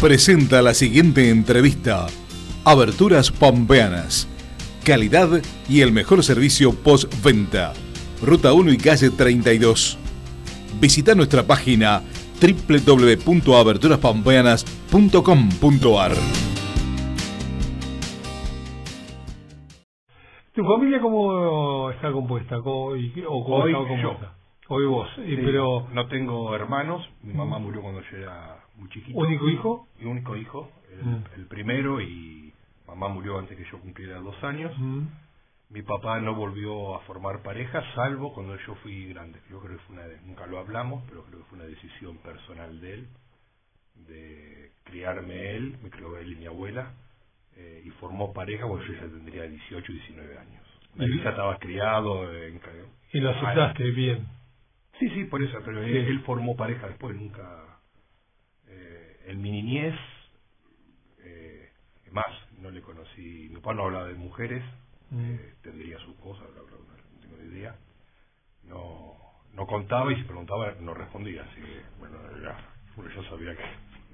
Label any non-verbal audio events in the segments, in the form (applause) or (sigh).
presenta la siguiente entrevista. Aberturas Pampeanas. Calidad y el mejor servicio postventa. Ruta 1 y calle 32. Visita nuestra página www.aberturaspampeanas.com.ar. ¿Tu familia cómo está compuesta? ¿Cómo, y- ¿O cómo Hoy estaba compuesta? Hoy vos. Sí, pero, no tengo hermanos, mi mamá murió cuando yo era muy chiquito. ¿único hijo? Mi único hijo, el, Mm. el primero, y mamá murió antes que yo cumpliera dos años. Mm. Mi papá no volvió a formar pareja, salvo cuando yo fui grande. Yo creo que fue una, nunca lo hablamos, pero creo que fue una decisión personal de él, de criarme él, me crió él y mi abuela, eh, y formó pareja cuando yo ya tendría 18, 19 años. Mi ¿Y- hija estaba criado en... Y lo aceptaste bien. Sí, sí, por eso, pero Sí. él, él formó pareja después, nunca... En mi niñez, eh, más, no le conocí, mi papá no hablaba de mujeres, Mm. eh, tendría sus cosas, bla, bla, bla, no tengo ni idea. No, no contaba y si preguntaba no respondía, así que, bueno, ya, porque yo sabía que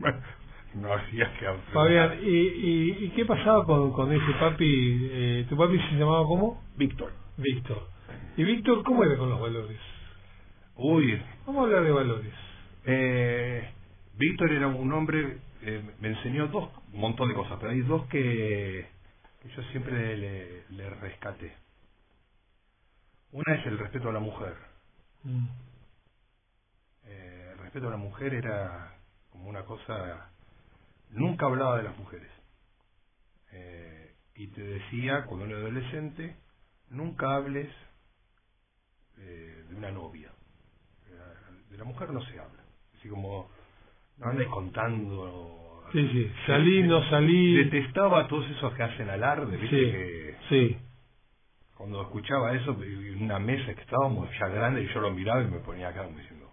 (laughs) no había que hablar. Fabián, ¿y, y, y qué pasaba con, con ese papi? Eh, ¿Tu papi se llamaba cómo? Víctor. Víctor. ¿Y Víctor cómo era con los valores? Uy, Vamos a hablar de valores. Eh, Víctor era un hombre, eh, me enseñó dos, un montón de cosas, pero hay dos que, que yo siempre le, le rescaté. Una es el respeto a la mujer. Mm. Eh, el respeto a la mujer era como una cosa, nunca hablaba de las mujeres. Eh, y te decía, cuando era adolescente, nunca hables eh, de una novia. De la mujer no se habla. Así como, no andes contando... Sí, sí. Salí, no salí. Detestaba a todos esos que hacen alarde, ¿viste? Sí, Que sí. cuando escuchaba eso, en una mesa que estábamos ya grande, y yo lo miraba y me ponía acá diciendo,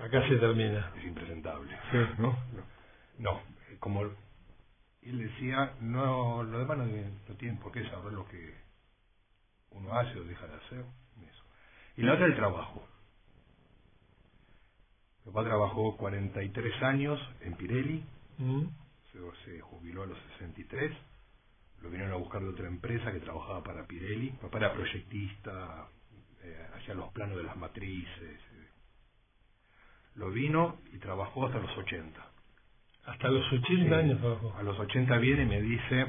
Acá se termina. es impresentable. Sí. ¿no? No, como él decía, no, lo demás no, no tienen por qué saber lo que uno hace o deja de hacer. Eso. Y la otra, el trabajo. Mi papá trabajó 43 años en Pirelli, Mm. se, se jubiló a los 63, lo vinieron a buscar de otra empresa que trabajaba para Pirelli. Mi papá era proyectista, eh, hacía los planos de las matrices. eh. Lo vino y trabajó hasta los 80. Hasta los 80 Sí. años trabajó. A los 80 viene y me dice,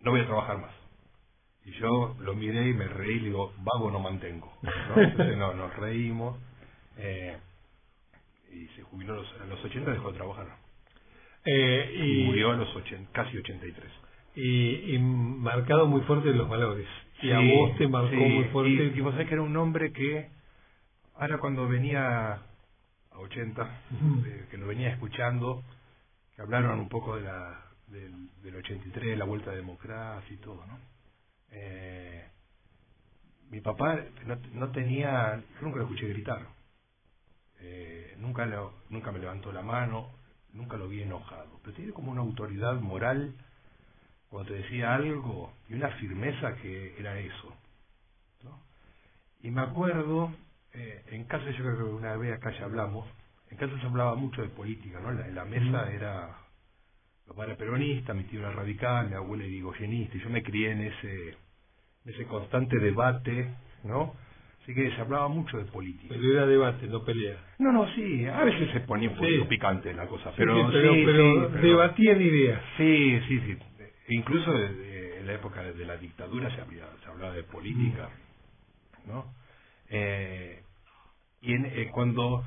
no voy a trabajar más. Y yo lo miré y me reí y le digo, vago no mantengo. ¿no? (laughs) Entonces no, nos reímos. eh, y se jubiló a los, a los 80, dejó de trabajar. Eh, Y murió a los 80, casi 83. y, y marcado muy fuerte los valores. Y a vos te marcó sí, muy fuerte. Y, y vos sabés que era un hombre que, ahora cuando venía a 80, Ujú. eh, que lo venía escuchando, que hablaron un poco de la, del, del 83, la vuelta a democracia y todo, ¿no? Eh, mi papá no, no tenía, yo nunca lo escuché gritar, eh, nunca, lo, nunca me levantó la mano, nunca lo vi enojado, pero tiene como una autoridad moral cuando te decía algo y una firmeza que era eso. ¿no? Y me acuerdo, eh, en casa yo creo que una vez acá ya hablamos, en casa se hablaba mucho de política, ¿no? En la, la mesa era, mi papá era peronista, mi tío era radical, mi abuela era y yo me crié en ese, en ese constante debate, ¿no? Así que se hablaba mucho de política. Pero era debate, no pelea. No, no, sí, a veces se ponía un poquito Sí. picante la cosa, pero sí, pero, sí, pero sí, pero- debatían ideas. Sí, sí, sí. Incluso en la época de la dictadura se, había, se hablaba de política, ¿no? Eh, y en- eh, cuando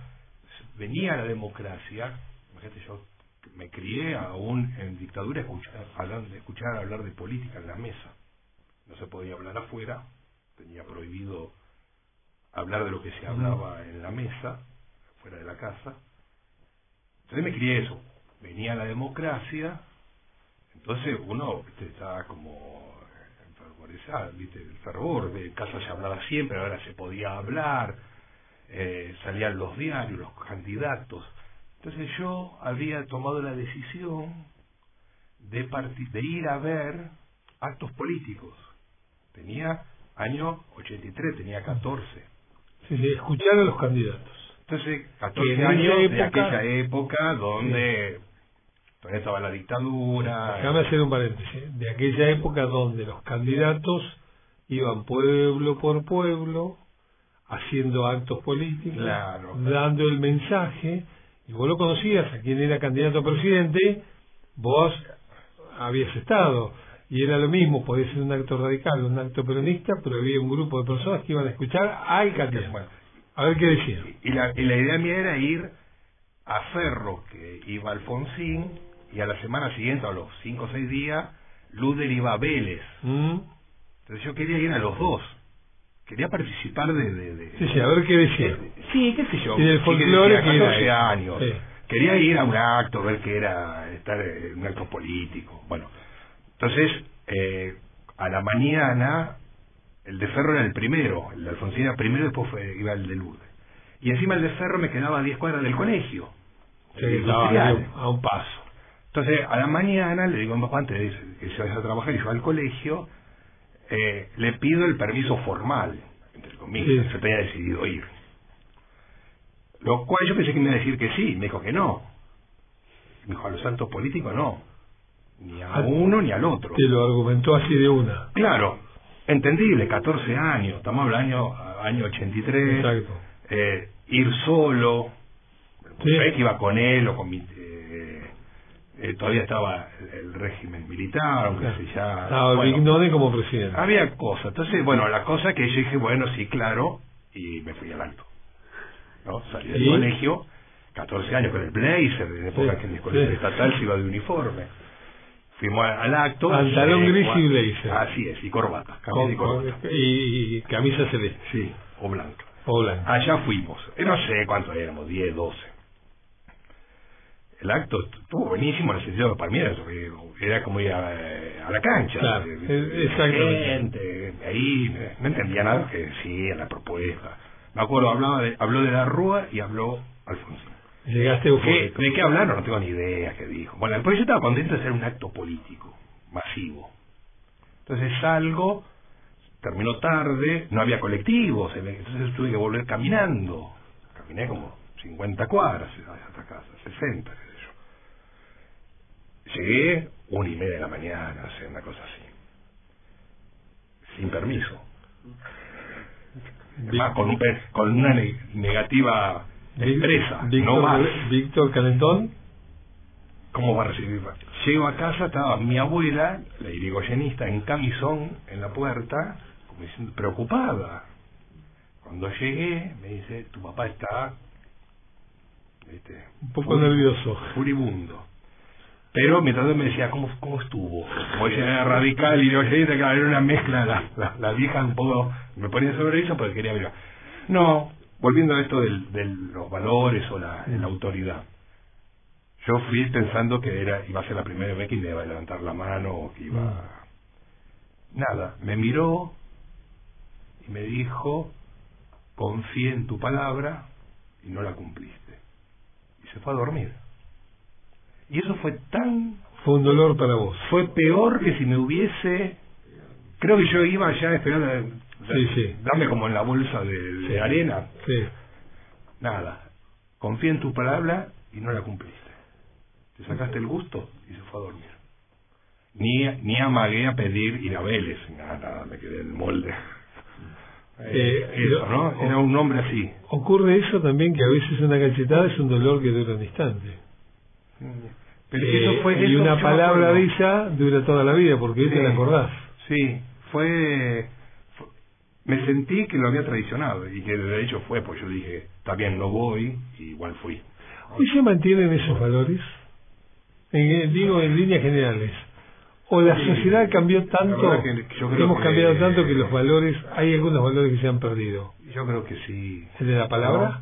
venía la democracia, imagínate, yo me crié aún en dictadura escuchar, hablar, escuchar hablar de política en la mesa. No se podía hablar afuera, tenía prohibido hablar de lo que se hablaba en la mesa, fuera de la casa. Entonces me crié eso. Venía la democracia, entonces uno viste, estaba como enfervorizado, ¿viste? el fervor, de casa se hablaba siempre, ahora se podía hablar, eh, salían los diarios, los candidatos. Entonces yo había tomado la decisión de, de ir a ver actos políticos. Tenía año 83, tenía 14. Sí, sí, escuchar a los candidatos. Entonces, Que 14 en años esa de época- aquella época donde todavía estaba la dictadura. Déjame hacer un paréntesis. De aquella época donde los candidatos iban pueblo por pueblo, haciendo actos políticos, Claro. dando el mensaje, y vos lo conocías, a quien era candidato a presidente, vos habías estado, y era lo mismo, podía ser un acto radical, un acto peronista, pero había un grupo de personas que iban a escuchar al. Bueno, A ver qué decía. y, la, y la idea mía era ir a Ferro, que iba Alfonsín, y a la semana siguiente, a los cinco o seis días, Luder iba a Vélez. ¿Mm? Entonces yo quería ir a los dos. Quería participar de... de, de- Sí, sí, a ver qué decía. Sí, qué sé yo. Y del folclore que era- 14 años. Sí. Quería ir a un acto, ver qué era estar en un acto político. Bueno, entonces, eh, a la mañana, el de Ferro era el primero, el de Alfonsín era primero, después fue, iba el de Lourdes. Y encima el de Ferro me quedaba a 10 cuadras del colegio. Sí, a un paso. Entonces, a la mañana le digo a mi papá, antes de que se vaya a trabajar y yo al colegio, eh, le pido el permiso formal, entre comillas, Sí. yo tenía decidido ir. Lo cual yo pensé que me iba a decir que sí, me dijo que no. Me dijo, a los actos políticos no. Ni a uno ni al otro. Te lo argumentó así de una. Claro, entendible, 14 años, estamos hablando año, año 83, Exacto. eh, ir solo, Sí. que iba con él o con mi... eh, eh, todavía estaba el, el régimen militar, aunque Claro. se ya... Estaba bueno, como presidente. había cosas. Entonces, bueno, la cosa que yo dije, bueno, sí, claro, y me fui al alto. ¿no? Salí del colegio, 14 años con el blazer, en época Sí, que en el colegio estatal se iba de uniforme. Fuimos al acto. Pantalón eh, gris y blazer. Así es, y corbata, camisa y corbata. y, y camisa celeste. Sí, o blanca. O blanca. Allá fuimos. Eh, No sé cuántos éramos, 10, 12. El acto estuvo buenísimo en el sentido de para mí era, era como ir a, a la cancha. Claro, Eh, eh, exactamente. Gente, ahí eh, no entendía nada que decía la propuesta. Me acuerdo, hablaba de, habló de la Rúa y habló Alfonsín. Llegaste ¿Qué, eufórico. ¿De qué hablaron? No tengo ni idea qué dijo. Bueno, después yo estaba contento de hacer un acto político, masivo. Entonces salgo, terminó tarde, no había colectivos, entonces tuve que volver caminando. Caminé como 50 cuadras hasta casa, 60, qué sé yo. Llegué una y media de la mañana, no sé, una cosa así. Sin permiso. Además, con, un pe- con una ne- negativa expresa, Víctor, no más. Víctor Calentón. ¿Cómo va a recibir? Llego a casa, estaba mi abuela, la irigoyenista, en camisón en la puerta, como diciendo, preocupada. Cuando llegué, me dice, tu papá está este, Un poco nervioso. furibundo. Pero mientras me decía, ¿cómo, cómo estuvo? Como ella era radical y irigoyenista, claro, era una mezcla, la, la, la vieja un poco, me ponía sobre eso porque quería ver. No, volviendo a esto del- de los valores o la, la autoridad. Yo fui pensando que era iba a ser la primera vez que me iba a levantar la mano o que iba... Nada, me miró y me dijo, confié en tu palabra y no la cumpliste. Y se fue a dormir. Y eso fue tan... Fue un dolor para vos. Fue peor que si me hubiese... Creo que yo iba ya esperando... Sí, sí. Dame como en la bolsa de, de Sí. arena. Sí. Nada. Confié en tu palabra y no la cumpliste. Te sacaste el gusto y se fue a dormir. Ni, ni amagué a pedir ir a Vélez. Nada, nada, me quedé en el molde. Eh, eso, ¿no? Era un hombre así. Ocurre eso también que a veces una cachetada es un dolor que dura un instante. Pero Eh, eso fue... y una palabra de ella dura toda la vida porque hoy te Sí. la acordás. Sí, fue- Me sentí que lo había traicionado y que de hecho fue, pues yo dije, está bien, no voy, y igual fui. ¿Hoy se mantienen esos valores? En- eh, digo en líneas generales. ¿O la Sí, sociedad cambió tanto? que yo creo hemos que- cambiado tanto que los valores, hay algunos valores que se han perdido. Yo creo que sí. ¿El de la palabra? ¿No?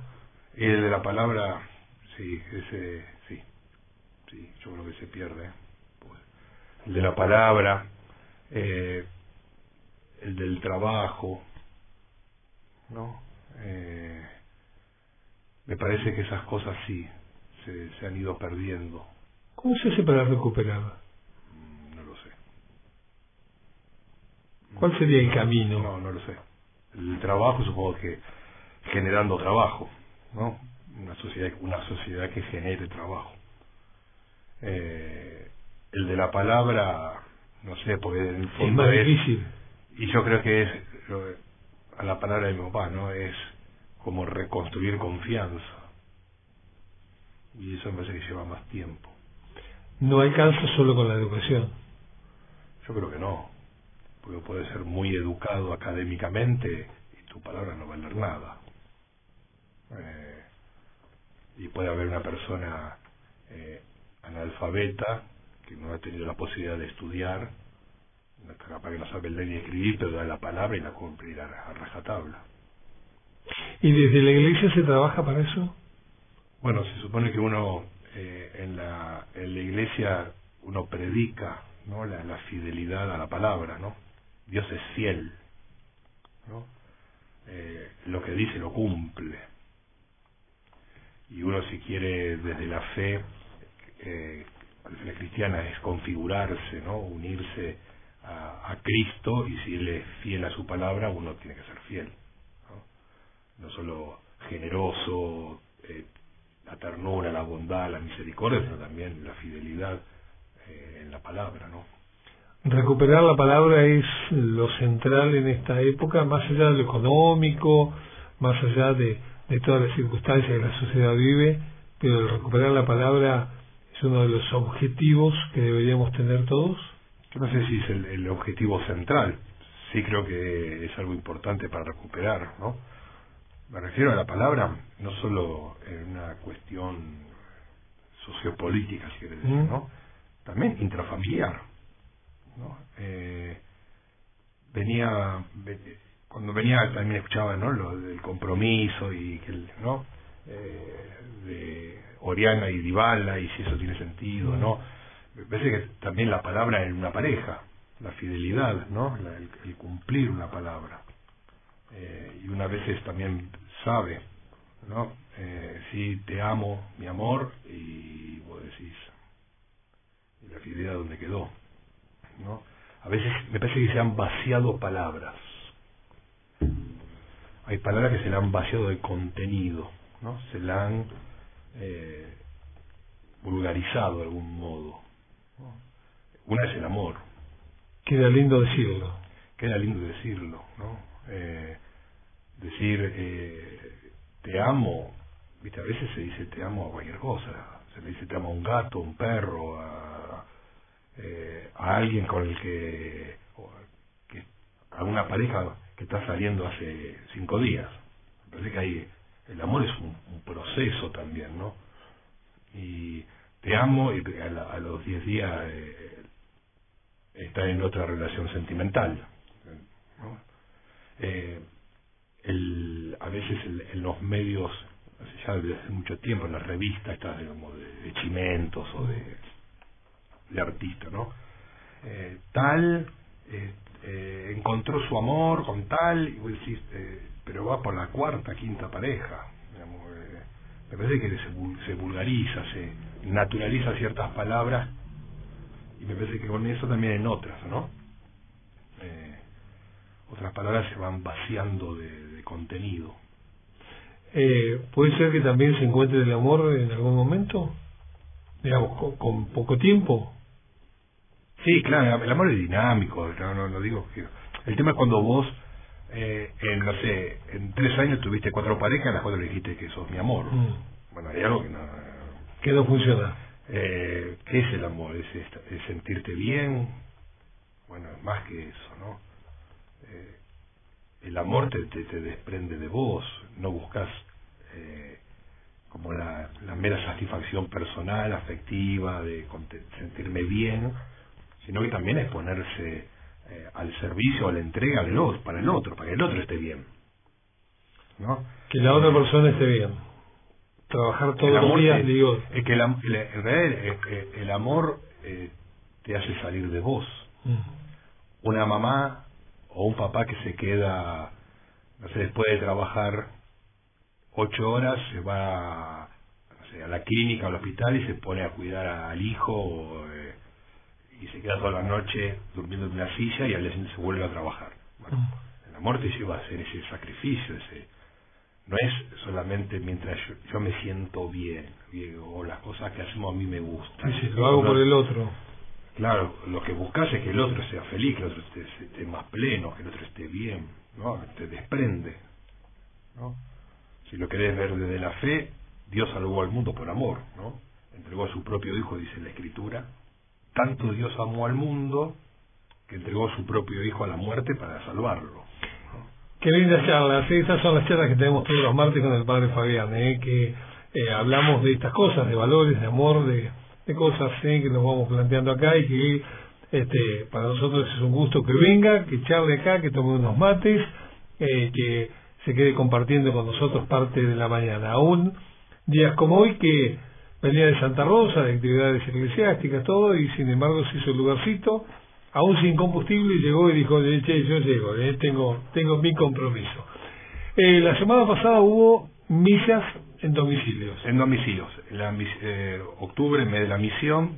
El de la palabra, sí, ese, sí, sí, yo creo que se pierde. Pues, el de la palabra, eh, el del trabajo, ¿no? Eh, me parece que esas cosas sí se, se han ido perdiendo. ¿Cómo se hace para recuperar? Mm, No lo sé. ¿Cuál sería el camino? No, no lo sé. El trabajo supongo que generando trabajo, ¿no? Una sociedad, una sociedad que genere trabajo. Eh, el de la palabra, no sé, porque en el Es más es, difícil. y yo creo que es, a la palabra de mi papá, ¿no? Es como reconstruir confianza. Y eso me parece que lleva más tiempo. No alcanza solo con la educación. Yo creo que no, porque puedes ser muy educado académicamente y tu palabra no valer nada. Eh, y puede haber una persona eh, analfabeta que no ha tenido la posibilidad de estudiar, capaz que no sabe leer ni escribir, pero da la palabra y la cumplirá a rajatabla. ¿Y desde la iglesia se trabaja para eso? Bueno, se supone que uno eh, en, la, en la iglesia uno predica ¿no? la, la fidelidad a la palabra, ¿no? Dios es fiel, ¿no? Eh, lo que dice lo cumple. Y uno si quiere desde la fe, eh, la cristiana es configurarse, ¿no? Unirse a, Cristo y si Él es fiel a su palabra, uno tiene que ser fiel, ¿no? No solo generoso, eh, la ternura, la bondad, la misericordia, sino también la fidelidad eh, en la palabra, ¿no? Recuperar la palabra es lo central en esta época, más allá de lo económico, más allá de, todas las circunstancias que la sociedad vive, pero recuperar la palabra es uno de los objetivos que deberíamos tener todos. Yo no sé si es el, el objetivo central, sí creo que es algo importante para recuperar, ¿no? Me refiero a la palabra no solo en una cuestión sociopolítica, si quieres decir. ¿no? También intrafamiliar, ¿no? Eh, venía, ve- cuando venía también escuchaba, ¿no? Lo del compromiso y que, el, ¿no? Eh, de Oriana y Dybala y si eso tiene sentido, ¿no? Me parece que también la palabra en una pareja, la fidelidad, ¿no? La- el, cumplir una palabra. Eh, y una veces también sabe, ¿no? Eh, sí, te amo, mi amor, y vos decís, la fidelidad donde quedó, ¿no? A veces me parece que se han vaciado palabras. Hay palabras que se le han vaciado de contenido, ¿no? Se la han eh, vulgarizado de algún modo. Una es el amor, Queda lindo decirlo. queda lindo decirlo, ¿no? Eh, decir eh, te amo, viste, a veces se dice te amo a cualquier cosa, se le dice te amo a un gato, a un perro, a, eh, a alguien con el que, que, a una pareja que está saliendo hace cinco días. Me parece que hay, el amor es un, un proceso también, ¿no? Y te amo y a, la- a los diez días eh, está en otra relación sentimental. Eh, el, a veces el- en los medios, ya desde hace mucho tiempo, en las revistas estas digamos, de, chimentos o de, de artistas, ¿no? Eh, tal eh, eh, encontró su amor con tal, y vos decís, eh, pero va por la cuarta, quinta pareja. digamos, me parece que se, se vulgariza, se naturaliza ciertas palabras y me parece que con eso también en otras, ¿no? Eh, otras palabras se van vaciando de, de contenido. Eh, ¿Puede ser que también se encuentre el amor en algún momento? Digamos, con, con poco tiempo. Sí, claro, el amor es dinámico, no, no, no digo que... El tema es cuando vos, eh, en, no sé, en tres años tuviste cuatro parejas, a las cuatro le dijiste que sos mi amor. Mm. Bueno, hay algo que no... Que no funciona. Eh, ¿Qué es el amor? ¿Es, es sentirte bien? Bueno, es más que eso, ¿no? Eh, el amor te, te, te desprende de vos, no buscas eh, como la, la mera satisfacción personal, afectiva, de sentirme bien, sino que también es ponerse eh, al servicio, a la entrega del otro, para el otro, para que el otro esté bien. ¿No? Que la otra persona esté bien. Trabajar todos los días, te- digo. es que el, el- en realidad el, amor eh, te hace salir de vos. Una mamá o un papá que se queda, no sé, después de trabajar ocho horas, se va no sé, a la clínica o al hospital y se pone a cuidar al hijo o, eh, y se queda toda la noche durmiendo en una silla y al día siguiente se vuelve a trabajar. Bueno, el amor te lleva a hacer ese sacrificio, ese no es solamente mientras yo, me siento bien, o las cosas que hacemos a mí me gustan. Sí, lo hago por el otro. Claro, lo que buscas es que el otro sea feliz, que el otro esté, más pleno, que el otro esté bien, ¿no? Te desprende, ¿no? Si lo querés ver desde la fe, Dios salvó al mundo por amor, ¿no? Entregó a su propio Hijo, dice la Escritura. Tanto Dios amó al mundo que entregó a su propio Hijo a la muerte para salvarlo. Qué linda charla, sí, estas son las charlas que tenemos todos los martes con el Padre Fabián, ¿eh? que eh, hablamos de estas cosas, de valores, de amor, de, cosas ¿eh? que nos vamos planteando acá y que este, para nosotros es un gusto que venga, que charle acá, que tome unos mates, eh, que se quede compartiendo con nosotros parte de la mañana. Aún días como hoy que venía de Santa Rosa, de actividades eclesiásticas, todo, y sin embargo se hizo el lugarcito, aún sin combustible, llegó y dijo, che, yo llego, eh, tengo, tengo mi compromiso. Eh, la semana pasada hubo misas en domicilios. En domicilios. En la, eh, octubre, mes de la misión,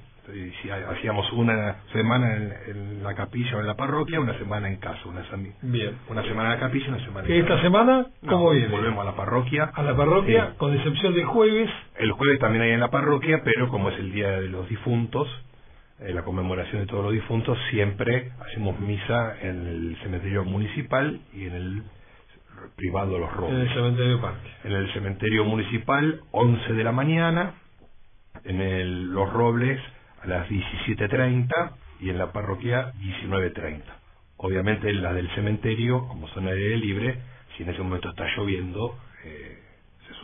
si hacíamos una semana en, la capilla o en la parroquia, una semana en casa, una, Bien. una semana en la capilla, una semana en ¿Esta semana cómo viene? Volvemos a la parroquia. A la parroquia, con excepción del jueves. El jueves también hay en la parroquia, pero como es el Día de los Difuntos, eh, la conmemoración de todos los difuntos, siempre hacemos misa en el cementerio municipal y en el privado Los Robles. En el cementerio parque. En el cementerio municipal, 11 de la mañana, en el Los Robles a las 17.30 y en la parroquia 19.30. Obviamente la del cementerio, como son aire libre, si en ese momento está lloviendo, eh,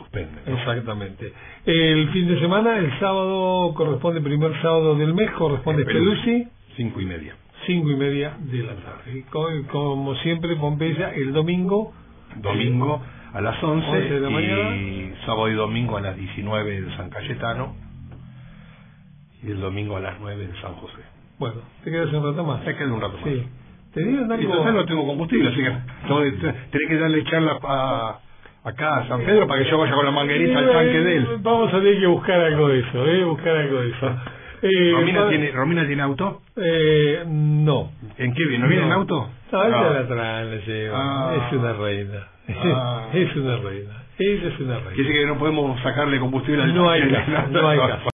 se suspende. Exactamente. El fin de semana, el sábado corresponde, primer sábado del mes, corresponde Pelusi. Cinco y media. Cinco y media de la tarde. como, siempre, Pompeya, el domingo. Domingo a las 11, de la mañana. y sábado y domingo a las 19 de San Cayetano y el domingo a las 9 en San José. Bueno, te quedas un rato más. Te quedas un rato más. Sí. Te digo. Entonces no tengo combustible, así que tenés que darle charla a, acá a San Pedro para que yo vaya con la manguerita al tanque de él. Vamos a tener que buscar algo de eso, ¿eh? Buscar algo de eso. Eh, ¿Romina, tiene, ¿Romina tiene auto? Eh, no. ¿En qué viene? ¿No viene en auto? No, ella ah. la trae, la lleva. Ah. Es una reina. Ah. (laughs) es una reina. Ella es una reina. Decir que no podemos sacarle combustible al No hay caso, no hay caso.